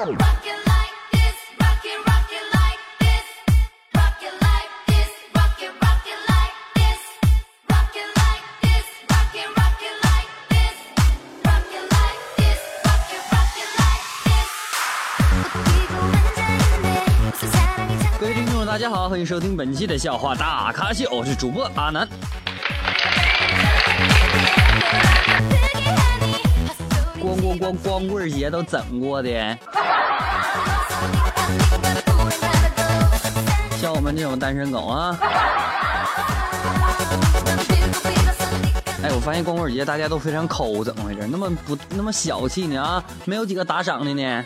各位听众，大家好，欢迎收听本期的笑话大咖秀，我是主播阿南。光光光光棍节都怎过的？像我们这种单身狗啊！哎，我发现光棍节大家都非常抠，怎么回事？那么不那么小气呢啊？没有几个打赏的呢？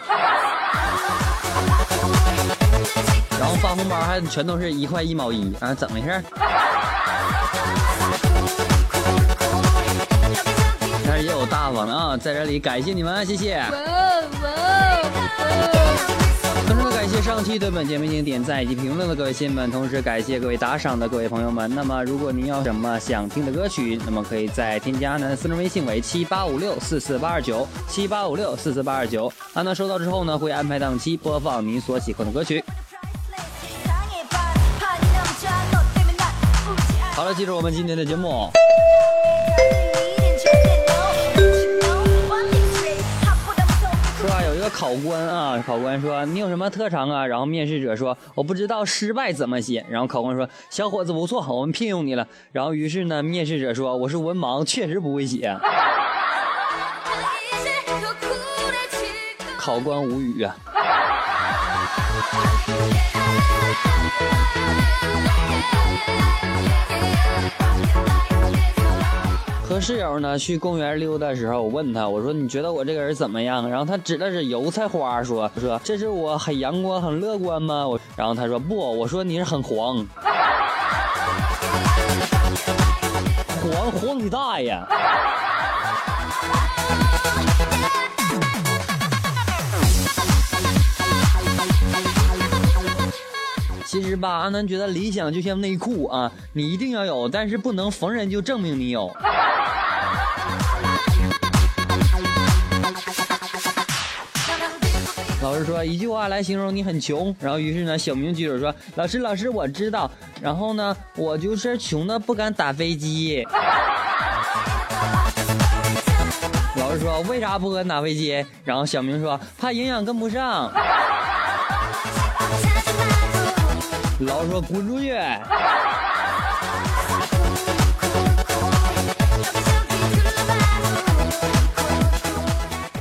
然后发红包还全都是一块一毛一啊？怎么回事？但是也有大方的啊，在这里感谢你们，谢谢。同时呢，感谢上期对本节目进行点赞以及评论的各位亲们，同时感谢各位打赏的各位朋友们。那么，如果您有什么想听的歌曲，那么可以在添加阿南私人微信为七八五六四四八二九七八五六四四八二九，阿南收到之后呢，会安排档期播放您所喜欢的歌曲。好了，记住我们今天的节目。考官啊，考官说你有什么特长啊？然后面试者说我不知道失败怎么写。然后考官说小伙子不错，我们聘用你了。然后于是呢，面试者说我是文盲，确实不会写。考官无语啊。和室友呢去公园溜达的时候，我问他，我说你觉得我这个人怎么样？然后他指的是油菜花，说说这是我很阳光、很乐观吗？我然后他说不，我说你是很黄，黄黄你大爷！其实吧，阿南觉得理想就像内裤啊，你一定要有，但是不能逢人就证明你有。说一句话来形容你很穷，然后于是呢，小明举手说：“老师，老师，我知道。”然后呢，我就是穷的不敢打飞机。老师说：“为啥不敢打飞机？”然后小明说：“怕营养跟不上。”老师说：“滚出去！”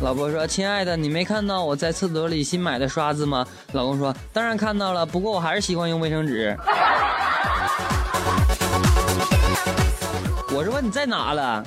老婆说：“亲爱的，你没看到我在厕所里新买的刷子吗？”老公说：“当然看到了，不过我还是习惯用卫生纸。”我是问你在哪了？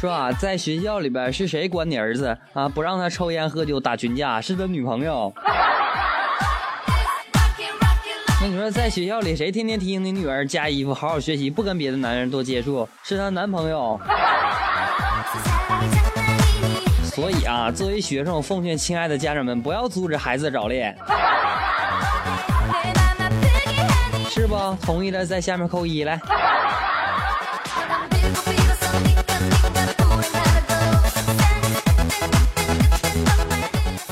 说啊，在学校里边是谁管你儿子啊？不让他抽烟喝酒打群架，是他女朋友。那你说在学校里谁天天提醒你女儿加衣服、好好学习，不跟别的男人多接触？是她男朋友。所以啊，作为学生，我奉劝亲爱的家长们，不要阻止孩子早恋。是不？同意的在下面扣一来。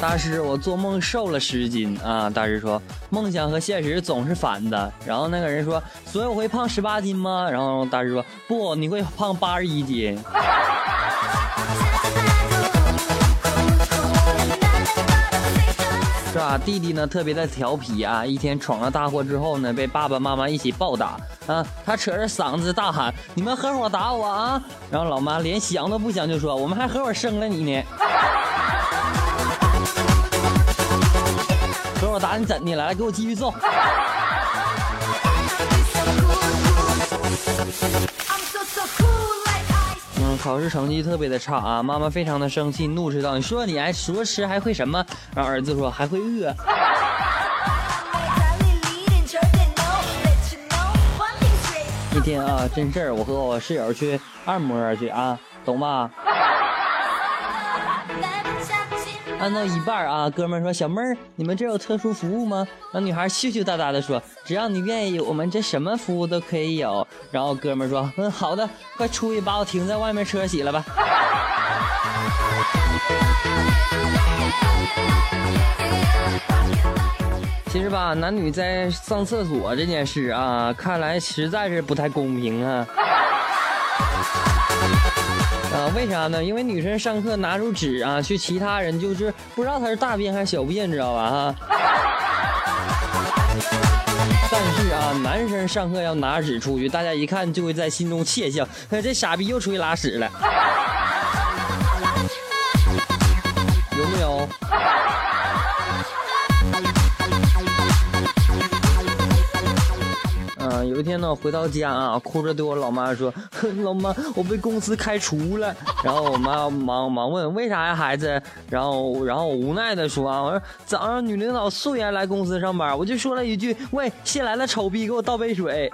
大师，我做梦瘦了十斤啊！大师说，梦想和现实总是反的。然后那个人说，所以我会胖十八斤吗？然后大师说，不，你会胖八十一斤。是吧？弟弟呢特别的调皮啊，一天闯了大祸之后呢，被爸爸妈妈一起暴打啊。他扯着嗓子大喊：“你们合伙打我啊！”然后老妈连想都不想就说：“我们还合伙生了你呢。” 我打你怎的？来来，给我继续揍。嗯，考试成绩特别的差啊，妈妈非常的生气，怒斥道：“你说你还说吃还会什么？”然后儿子说：“还会饿。”一天啊，真事儿，我和我室友去按摩去啊，懂吧？按到一半啊，哥们说小妹儿，你们这有特殊服务吗？那女孩羞羞答答的说，只要你愿意，我们这什么服务都可以有。然后哥们说，嗯，好的，快出去把我停在外面车洗了吧。其实吧，男女在上厕所这件事啊，看来实在是不太公平啊。啊，为啥呢？因为女生上课拿出纸啊，去其他人就是不知道她是大便还是小便，知道吧？哈。但是啊，男生上课要拿纸出去，大家一看就会在心中窃笑，这傻逼又出去拉屎了。有一天呢，我回到家啊，哭着对我老妈说：“ 老妈，我被公司开除了。”然后我妈忙忙问：“为啥呀，孩子？”然后然后我无奈的说：“啊，我说早上女领导素颜来公司上班，我就说了一句：喂，新来的丑逼，给我倒杯水。”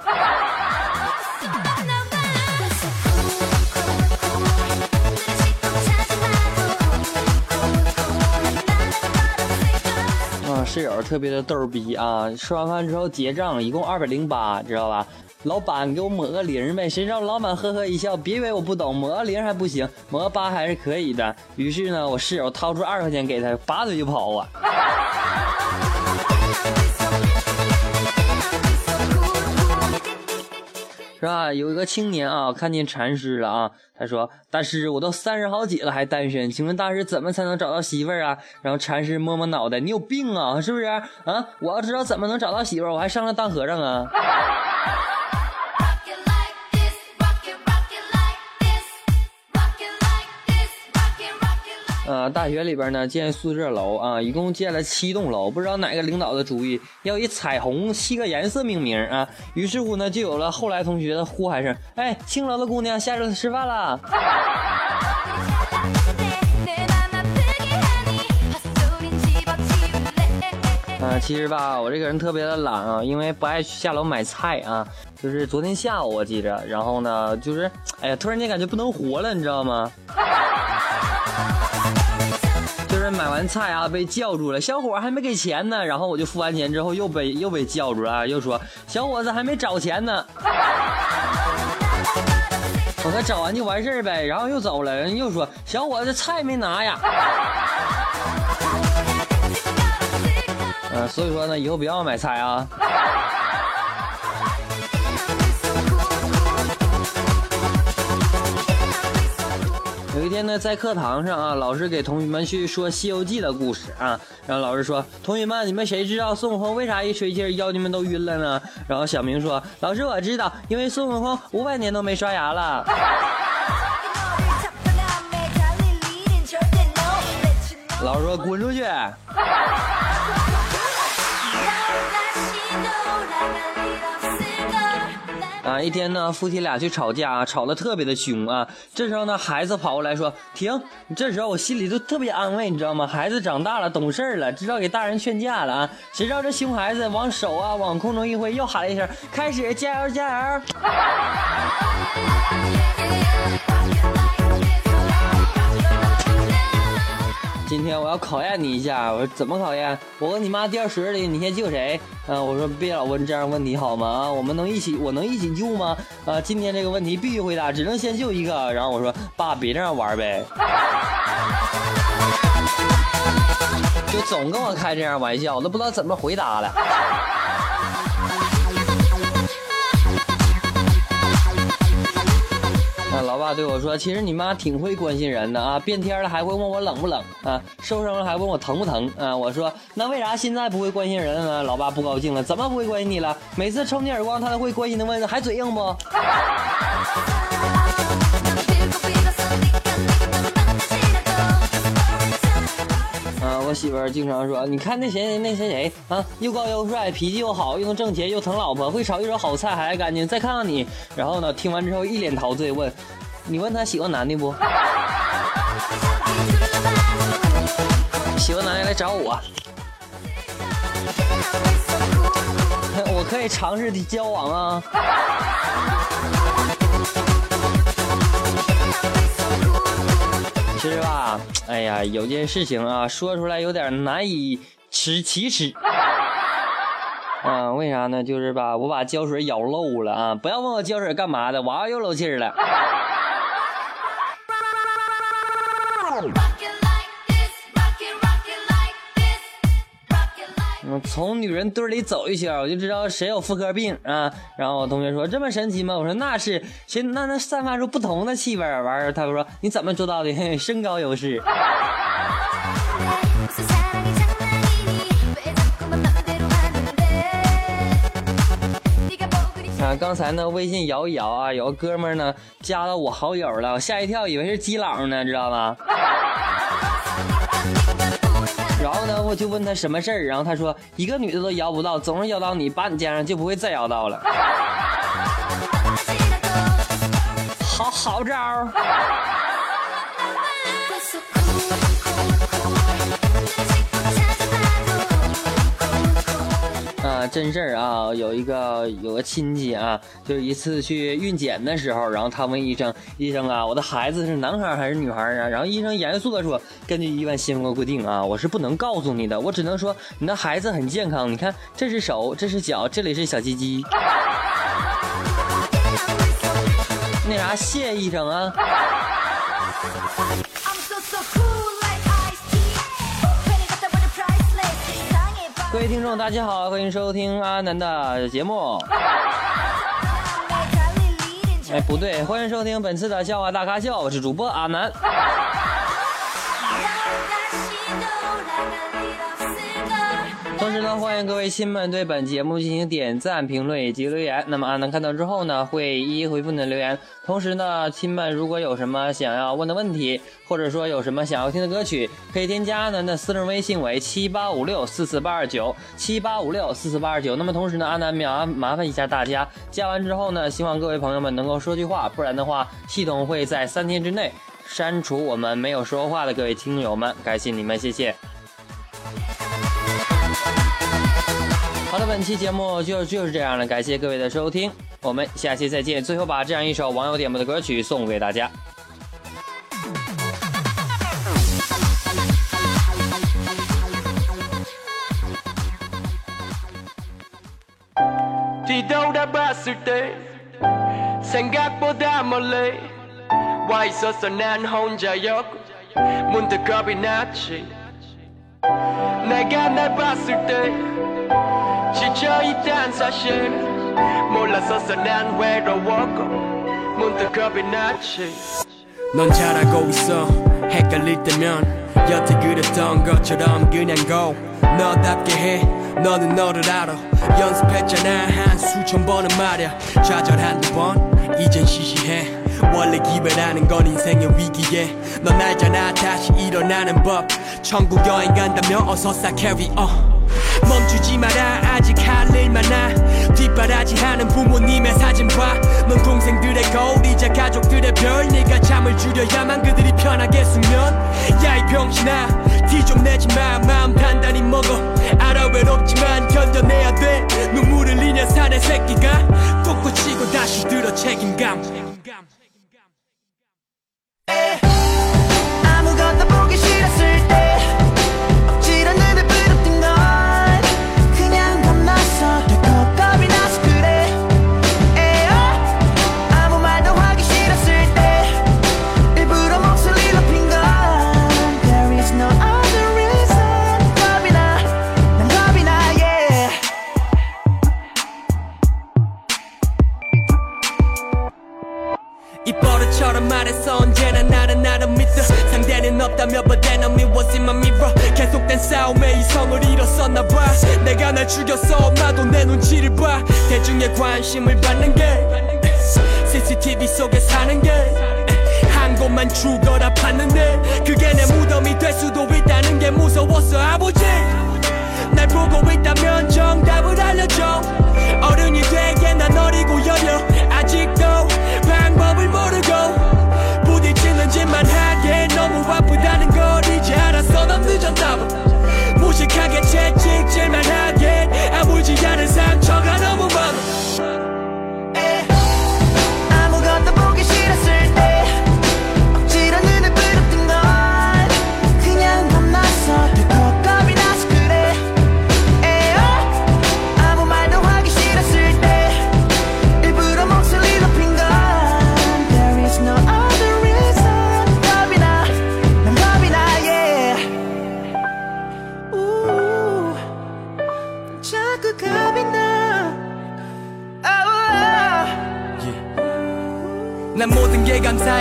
室友特别的逗逼啊！吃完饭之后结账，一共二百零八，知道吧？老板给我抹个零呗。谁知道老板呵呵一笑，别以为我不懂，抹个零还不行，抹个八还是可以的。于是呢，我室友掏出二十块钱给他，拔腿就跑啊！是吧？有一个青年啊，看见禅师了啊，他说：“大师，我都三十好几了还单身，请问大师怎么才能找到媳妇儿啊？”然后禅师摸摸脑袋：“你有病啊，是不是？啊，我要知道怎么能找到媳妇儿，我还上来当和尚啊。”啊，大学里边呢建宿舍楼啊，一共建了七栋楼，不知道哪个领导的主意要以彩虹七个颜色命名啊，于是乎呢就有了后来同学的呼喊声：“哎，青楼的姑娘下楼吃饭了。”啊，其实吧，我这个人特别的懒啊，因为不爱下楼买菜啊。就是昨天下午我记着，然后呢，就是哎呀，突然间感觉不能活了，你知道吗？买完菜啊，被叫住了。小伙还没给钱呢，然后我就付完钱之后又被又被叫住了，又说小伙子还没找钱呢。我说找完就完事儿呗，然后又走了。人又说小伙子菜没拿呀。嗯，所以说呢，以后不要买菜啊。天呢，在课堂上啊，老师给同学们去说《西游记》的故事啊。然后老师说：“同学们，你们谁知道孙悟空为啥一吹气妖精们都晕了呢？”然后小明说：“老师，我知道，因为孙悟空五百年都没刷牙了。”老师说：“滚出去！”啊，一天呢，夫妻俩去吵架，吵得特别的凶啊。这时候呢，孩子跑过来说：“停！”这时候我心里都特别安慰，你知道吗？孩子长大了，懂事了，知道给大人劝架了啊。谁知道这熊孩子往手啊往空中一挥，又喊了一声：“开始，加油，加油！”今天我要考验你一下，我说怎么考验？我和你妈掉水里，你先救谁？嗯，我说别老问这样问题好吗？啊，我们能一起，我能一起救吗？啊，今天这个问题必须回答，只能先救一个。然后我说爸，别这样玩呗，就总跟我开这样玩笑，我都不知道怎么回答了。老爸对我说：“其实你妈挺会关心人的啊，变天了还会问我冷不冷啊，受伤了还问我疼不疼啊。”我说：“那为啥现在不会关心人了呢？”老爸不高兴了：“怎么不会关心你了？每次抽你耳光，他都会关心的问：还嘴硬不？” 媳妇儿经常说：“你看那谁那谁谁啊，又高又帅，脾气又好，又能挣钱，又疼老婆，会炒一手好菜，还爱干净。再看看你，然后呢？听完之后一脸陶醉，问：你问他喜欢男的不？喜欢男的来找我，我可以尝试的交往啊。”其实吧，哎呀，有件事情啊，说出来有点难以齿启齿。嗯，为啥呢？就是吧，我把胶水咬漏了啊！不要问我胶水干嘛的，娃娃又漏气儿了。从女人堆里走一圈，我就知道谁有妇科病啊。然后我同学说：“这么神奇吗？”我说：“那是，谁那能散发出不同的气味。”完儿，他说：“你怎么做到的？身高优势。”啊，刚才呢，微信摇一摇啊，有个哥们呢加了我好友了，我吓一跳，以为是基佬呢，知道吗？我就问他什么事儿，然后他说一个女的都摇不到，总是摇到你，把你加上就不会再摇到了。好好招。真事儿啊！有一个有个亲戚啊，就是一次去孕检的时候，然后他问医生：“医生啊，我的孩子是男孩还是女孩啊？”然后医生严肃的说：“根据医院新闻规定啊，我是不能告诉你的，我只能说你的孩子很健康。你看，这是手，这是脚，这里是小鸡鸡。那啥，谢医生啊。”位听众，大家好，欢迎收听阿南的节目。哎，不对，欢迎收听本次的笑话大咖秀，我是主播阿南。欢迎各位亲们对本节目进行点赞、评论以及留言。那么阿南看到之后呢，会一一回复你的留言。同时呢，亲们如果有什么想要问的问题，或者说有什么想要听的歌曲，可以添加阿南的私人微信为七八五六四四八二九七八五六四四八二九。那么同时呢，阿南麻麻烦一下大家，加完之后呢，希望各位朋友们能够说句话，不然的话，系统会在三天之内删除我们没有说话的各位听友们。感谢你们，谢谢。本期节目就就是这样了，感谢各位的收听，我们下期再见。最后把这样一首网友点播的歌曲送给大家。 넌 잘하고 있어. 헷갈릴 때면 여태 그랬던 것처럼 그냥 go. 너답게 해. 너는 너를 알아. 연습했잖아. 한 수천 번은 말야. 좌절 한두 번. 이젠 시시해. 원래 기회라는 건 인생의 위기에. 넌 알잖아. 다시 일어나는 법. 천국 여행 간다면 어서 싹 carry on 멈추지 마라. 아직 할 일 많아. 뒷바라지 하는 부모님의 사진 봐넌 동생들의 거울이자 가족들의 별 네가 잠을 줄여야만 그들이 편하게 수면. 야이 병신아 티 좀 내지 마. 마음 단단히 먹어. 알아 외롭지만 견뎌내야 돼. 눈물 흘리냐 사내 새끼가 솟구치고 다시 들어 책임감 없다며 but then I'm was in my mirror. 계속된 싸움에 이성을 잃었었나 봐. 내가 날 죽였어. 엄마도 내 눈치를 봐. 대중의 관심을 받는 게 CCTV 속에 사는 게 한 곳만 죽어라 봤는데 그게 내 무덤이 될 수도 있다는 게 무서웠어. 아버지 날 보고 있다면 정답을 알려줘. 어른이 되게 난 어리고 여려 아물지 않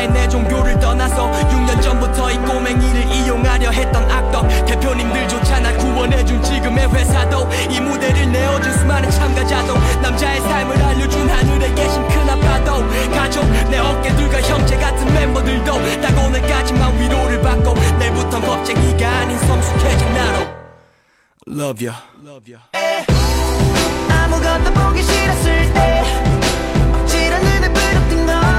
감사해 내 종교를 떠나서 6년 전부터 이 꼬맹이를 이용하려 했던 악덕. 대표님들조차 날 구원해준 지금의 회사도 이 무대를 내어준 수많은 참가자도 남자의 삶을 알려준 하늘에 계신 큰아빠도 가족 내 어깨들과 형제 같은 멤버들도 딱 오늘까지만 위로를 받고 내일부턴 겁쟁이가 아닌 성숙해진 나로. Love you Love you 아무것도 보기 싫었을 때 억지로 눈을 부릅뜬 너